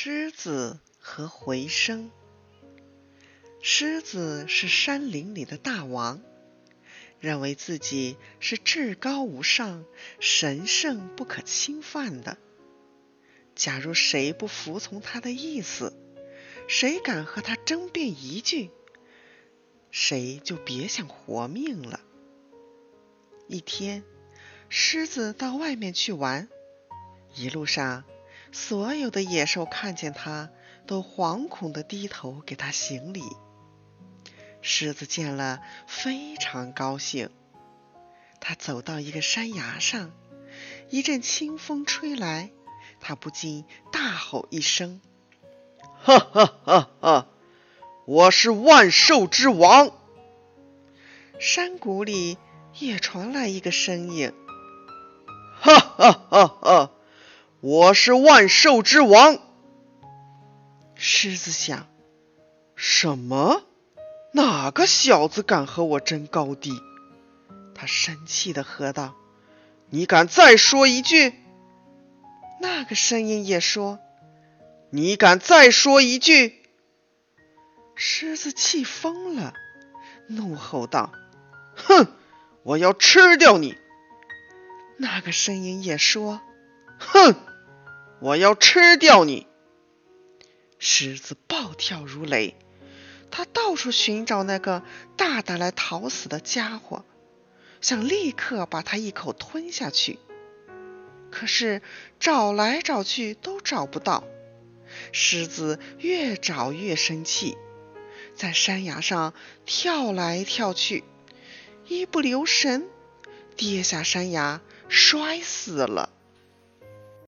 狮子和回声。狮子是山林里的大王，认为自己是至高无上、神圣不可侵犯的。假如谁不服从他的意思，谁敢和他争辩一句，谁就别想活命了。一天，狮子到外面去玩，一路上。所有的野兽看见他，都惶恐地低头给他行礼。狮子见了，非常高兴。他走到一个山崖上，一阵清风吹来，他不禁大吼一声：“哈哈哈哈！我是万兽之王！”山谷里也传来一个声音：“哈哈哈哈！”我是万兽之王。狮子想：什么？哪个小子敢和我争高低？他生气的喝道：“你敢再说一句？”那个声音也说：“你敢再说一句？”狮子气疯了，怒吼道：“哼！我要吃掉你！”那个声音也说：“哼！”我要吃掉你！狮子暴跳如雷，他到处寻找那个大胆来讨死的家伙，想立刻把他一口吞下去。可是找来找去都找不到。狮子越找越生气，在山崖上跳来跳去，一不留神跌下山崖，摔死了。